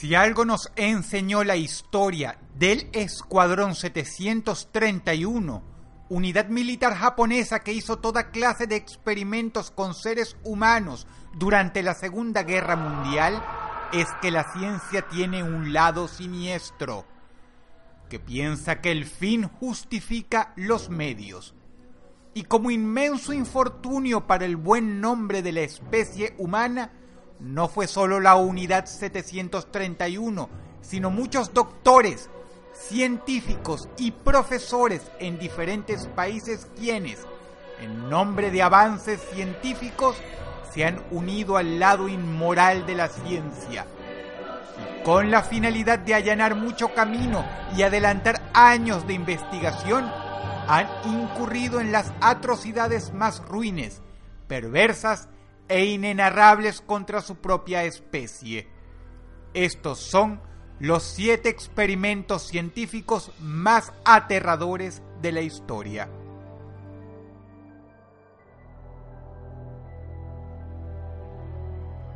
Si algo nos enseñó la historia del Escuadrón 731, unidad militar japonesa que hizo toda clase de experimentos con seres humanos durante la Segunda Guerra Mundial, es que la ciencia tiene un lado siniestro, que piensa que el fin justifica los medios. Y como inmenso infortunio para el buen nombre de la especie humana, no fue solo la unidad 731, sino muchos doctores, científicos y profesores en diferentes países quienes, en nombre de avances científicos, se han unido al lado inmoral de la ciencia. Y con la finalidad de allanar mucho camino y adelantar años de investigación, han incurrido en las atrocidades más ruines, perversas e inenarrables contra su propia especie. Estos son los siete experimentos científicos más aterradores de la historia.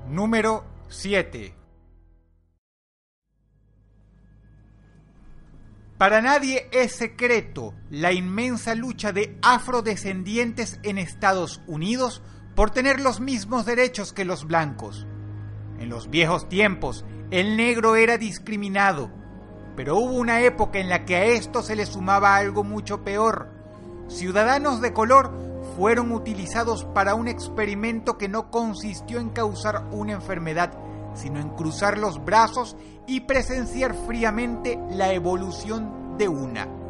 Número 7 Para nadie es secreto la inmensa lucha de afrodescendientes en Estados Unidos por tener los mismos derechos que los blancos. En los viejos tiempos, el negro era discriminado, pero hubo una época en la que a esto se le sumaba algo mucho peor. Ciudadanos de color fueron utilizados para un experimento que no consistió en causar una enfermedad, sino en cruzar los brazos y presenciar fríamente la evolución de una.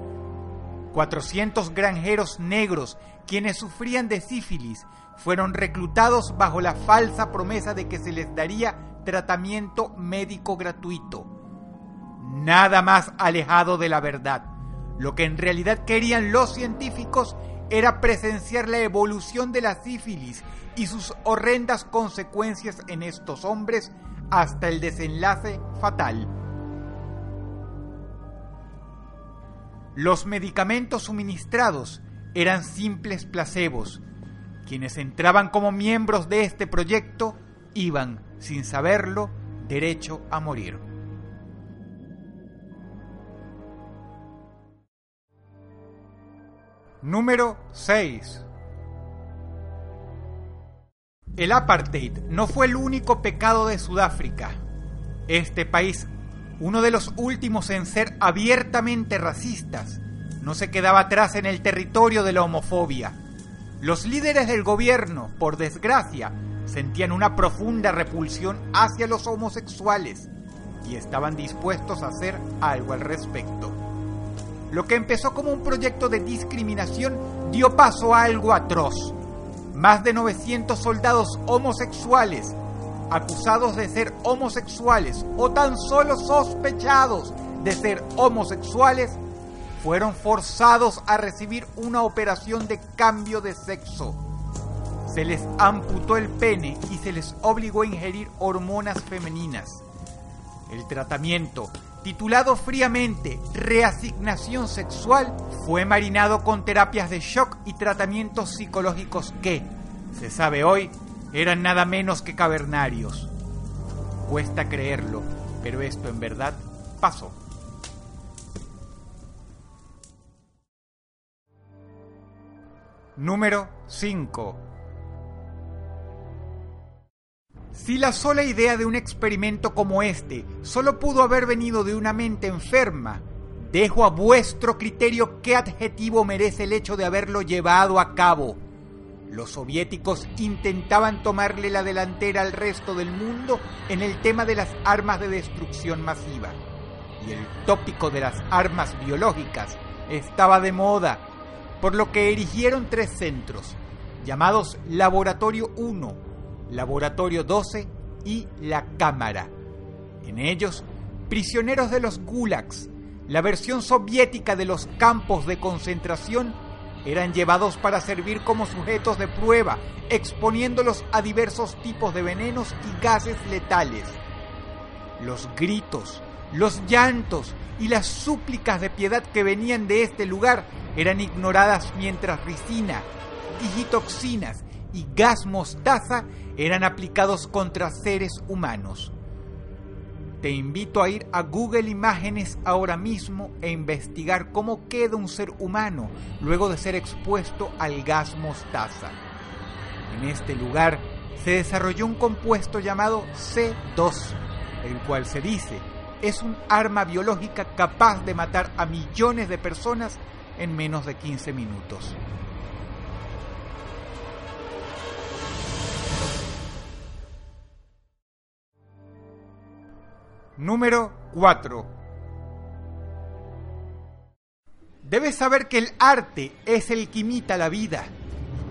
400 granjeros negros, quienes sufrían de sífilis, fueron reclutados bajo la falsa promesa de que se les daría tratamiento médico gratuito. Nada más alejado de la verdad. Lo que en realidad querían los científicos era presenciar la evolución de la sífilis y sus horrendas consecuencias en estos hombres hasta el desenlace fatal. Los medicamentos suministrados eran simples placebos, quienes entraban como miembros de este proyecto iban, sin saberlo, derecho a morir. Número 6. El apartheid no fue el único pecado de Sudáfrica. Este país, uno de los últimos en ser abiertamente racistas, no se quedaba atrás en el territorio de la homofobia los líderes del gobierno, por desgracia, sentían una profunda repulsión hacia los homosexuales y estaban dispuestos a hacer algo al respecto. Lo que empezó como un proyecto de discriminación dio paso a algo atroz. Más de 900 soldados homosexuales, acusados de ser homosexuales o tan solo sospechados de ser homosexuales, fueron forzados a recibir una operación de cambio de sexo. Se les amputó el pene y se les obligó a ingerir hormonas femeninas. El tratamiento, titulado fríamente Reasignación Sexual, fue marinado con terapias de shock y tratamientos psicológicos que, se sabe hoy, eran nada menos que cavernarios. Cuesta creerlo, pero esto en verdad pasó. Número 5. Si la sola idea de un experimento como este solo pudo haber venido de una mente enferma, dejo a vuestro criterio qué adjetivo merece el hecho de haberlo llevado a cabo. Los soviéticos intentaban tomarle la delantera al resto del mundo en el tema de las armas de destrucción masiva. Y el tópico de las armas biológicas estaba de moda por lo que erigieron tres centros, llamados Laboratorio 1, Laboratorio 12 y La Cámara. En ellos, prisioneros de los gulags, la versión soviética de los campos de concentración, eran llevados para servir como sujetos de prueba, exponiéndolos a diversos tipos de venenos y gases letales. Los gritos, los llantos y las súplicas de piedad que venían de este lugar eran ignoradas mientras ricina, digitoxinas y gas mostaza eran aplicados contra seres humanos. Te invito a ir a Google Imágenes ahora mismo e investigar cómo queda un ser humano luego de ser expuesto al gas mostaza. En este lugar se desarrolló un compuesto llamado C2, el cual se dice es un arma biológica capaz de matar a millones de personas en menos de 15 minutos. Número 4. Debes saber que el arte es el que imita la vida.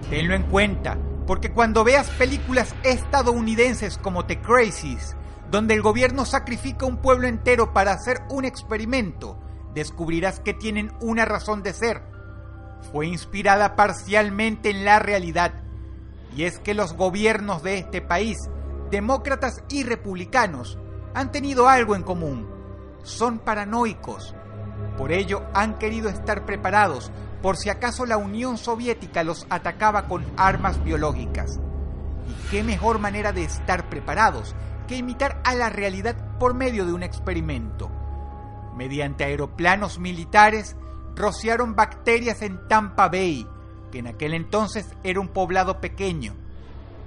Tenlo en cuenta, porque cuando veas películas estadounidenses como The Crazies, donde el gobierno sacrifica un pueblo entero para hacer un experimento, descubrirás que tienen una razón de ser. Fue inspirada parcialmente en la realidad, y es que los gobiernos de este país, demócratas y republicanos, han tenido algo en común. Son paranoicos. Por ello han querido estar preparados por si acaso la Unión Soviética los atacaba con armas biológicas. ¿Y qué mejor manera de estar preparados que imitar a la realidad por medio de un experimento? Mediante aeroplanos militares rociaron bacterias en Tampa Bay, que en aquel entonces era un poblado pequeño.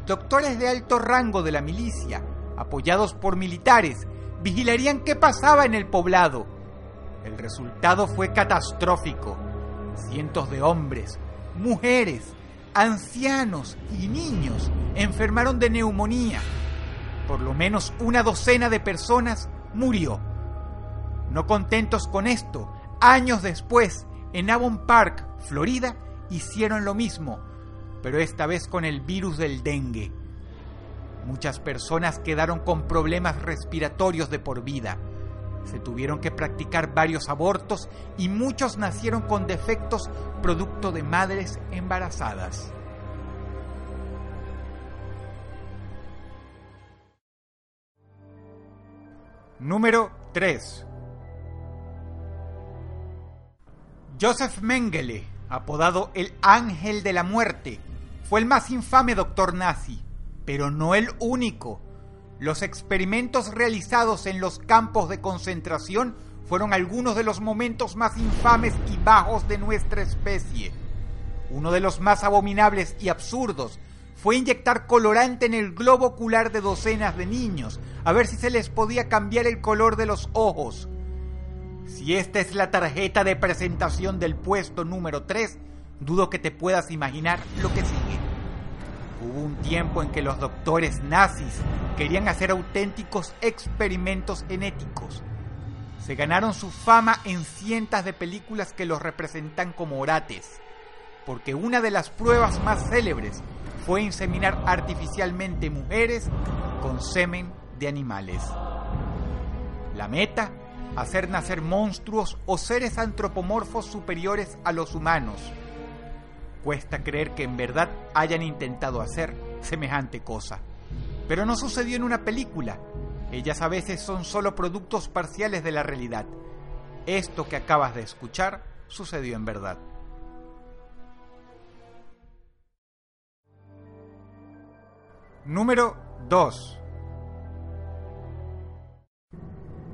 Doctores de alto rango de la milicia apoyados por militares, vigilarían qué pasaba en el poblado. El resultado fue catastrófico. Cientos de hombres, mujeres, ancianos y niños enfermaron de neumonía. Por lo menos una docena de personas murió. No contentos con esto, años después, en Avon Park, Florida, hicieron lo mismo, pero esta vez con el virus del dengue. Muchas personas quedaron con problemas respiratorios de por vida. Se tuvieron que practicar varios abortos y muchos nacieron con defectos producto de madres embarazadas. Número 3. Joseph Mengele, apodado el Ángel de la Muerte, fue el más infame doctor nazi pero no el único. Los experimentos realizados en los campos de concentración fueron algunos de los momentos más infames y bajos de nuestra especie. Uno de los más abominables y absurdos fue inyectar colorante en el globo ocular de docenas de niños, a ver si se les podía cambiar el color de los ojos. Si esta es la tarjeta de presentación del puesto número 3, dudo que te puedas imaginar lo que sigue. Hubo un tiempo en que los doctores nazis querían hacer auténticos experimentos genéticos. Se ganaron su fama en cientos de películas que los representan como orates, porque una de las pruebas más célebres fue inseminar artificialmente mujeres con semen de animales. La meta, hacer nacer monstruos o seres antropomorfos superiores a los humanos Cuesta creer que en verdad hayan intentado hacer semejante cosa. Pero no sucedió en una película. Ellas a veces son solo productos parciales de la realidad. Esto que acabas de escuchar sucedió en verdad. Número 2.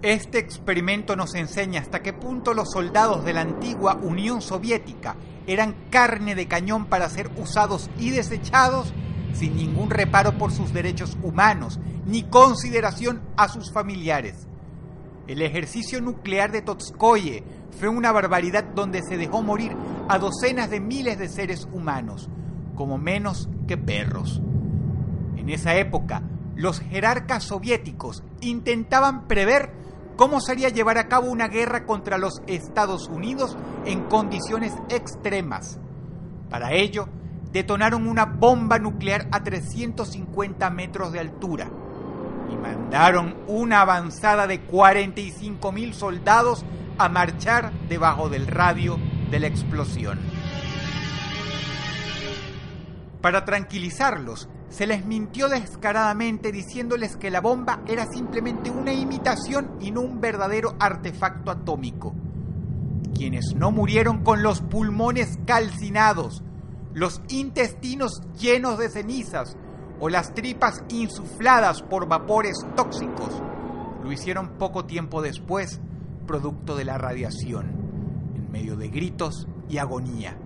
Este experimento nos enseña hasta qué punto los soldados de la antigua Unión Soviética eran carne de cañón para ser usados y desechados sin ningún reparo por sus derechos humanos ni consideración a sus familiares. El ejercicio nuclear de Totskoye fue una barbaridad donde se dejó morir a docenas de miles de seres humanos, como menos que perros. En esa época, los jerarcas soviéticos intentaban prever cómo sería llevar a cabo una guerra contra los Estados Unidos en condiciones extremas. Para ello, detonaron una bomba nuclear a 350 metros de altura y mandaron una avanzada de 45 mil soldados a marchar debajo del radio de la explosión. Para tranquilizarlos, se les mintió descaradamente diciéndoles que la bomba era simplemente una imitación y no un verdadero artefacto atómico. Quienes no murieron con los pulmones calcinados, los intestinos llenos de cenizas o las tripas insufladas por vapores tóxicos, lo hicieron poco tiempo después, producto de la radiación, en medio de gritos y agonía.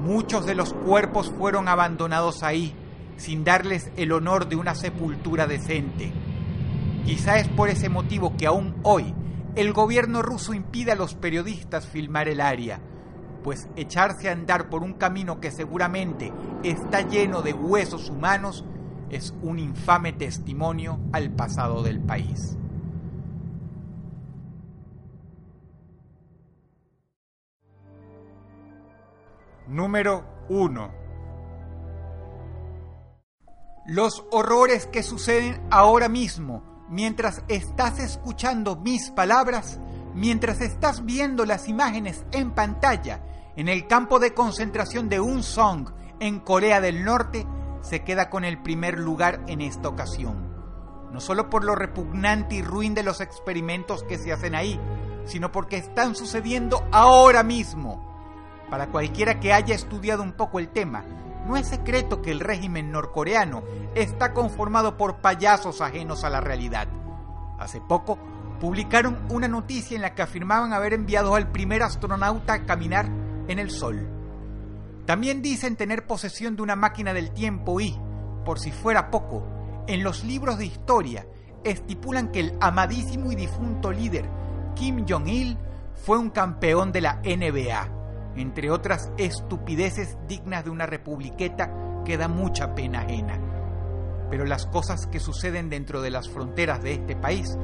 Muchos de los cuerpos fueron abandonados ahí, sin darles el honor de una sepultura decente. Quizá es por ese motivo que aún hoy el gobierno ruso impide a los periodistas filmar el área, pues echarse a andar por un camino que seguramente está lleno de huesos humanos es un infame testimonio al pasado del país. Número 1. Los horrores que suceden ahora mismo mientras estás escuchando mis palabras, mientras estás viendo las imágenes en pantalla en el campo de concentración de Unsong en Corea del Norte, se queda con el primer lugar en esta ocasión. No solo por lo repugnante y ruin de los experimentos que se hacen ahí, sino porque están sucediendo ahora mismo. Para cualquiera que haya estudiado un poco el tema, no es secreto que el régimen norcoreano está conformado por payasos ajenos a la realidad. Hace poco publicaron una noticia en la que afirmaban haber enviado al primer astronauta a caminar en el Sol. También dicen tener posesión de una máquina del tiempo y, por si fuera poco, en los libros de historia estipulan que el amadísimo y difunto líder Kim Jong-il fue un campeón de la NBA, entre otras estupideces dignas de una republiqueta que da mucha pena ajena. Pero las cosas que suceden dentro de las fronteras de este país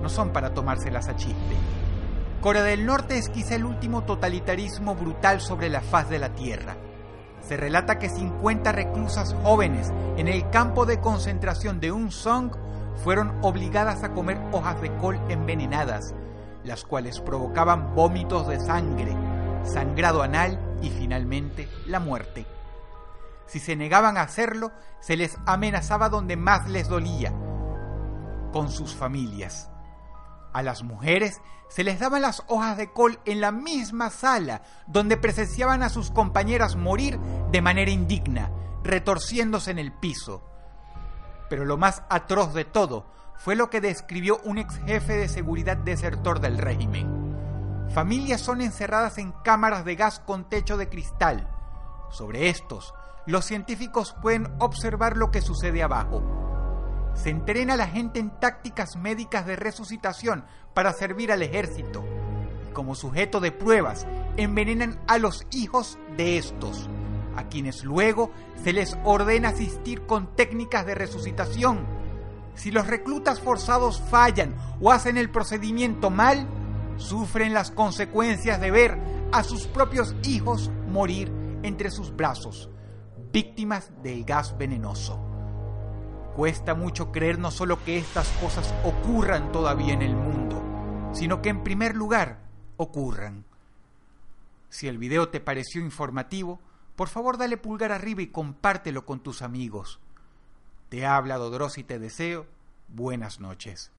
no son para tomárselas a chiste. Corea del Norte es quizá el último totalitarismo brutal sobre la faz de la Tierra. Se relata que 50 reclusas jóvenes en el campo de concentración de Unsong fueron obligadas a comer hojas de col envenenadas, las cuales provocaban vómitos de sangre, sangrado anal y finalmente la muerte. Si se negaban a hacerlo, se les amenazaba donde más les dolía, con sus familias. A las mujeres se les daban las hojas de col en la misma sala donde presenciaban a sus compañeras morir de manera indigna, retorciéndose en el piso. Pero lo más atroz de todo fue lo que describió un ex jefe de seguridad desertor del régimen. Familias son encerradas en cámaras de gas con techo de cristal. Sobre estos, los científicos pueden observar lo que sucede abajo se entrena a la gente en tácticas médicas de resucitación para servir al ejército. Y como sujeto de pruebas, envenenan a los hijos de estos, a quienes luego se les ordena asistir con técnicas de resucitación. Si los reclutas forzados fallan o hacen el procedimiento mal, sufren las consecuencias de ver a sus propios hijos morir entre sus brazos, víctimas del gas venenoso. Cuesta mucho creer no solo que estas cosas ocurran todavía en el mundo, sino que en primer lugar ocurran. Si el video te pareció informativo, por favor dale pulgar arriba y compártelo con tus amigos. Te habla Dodros y te deseo buenas noches.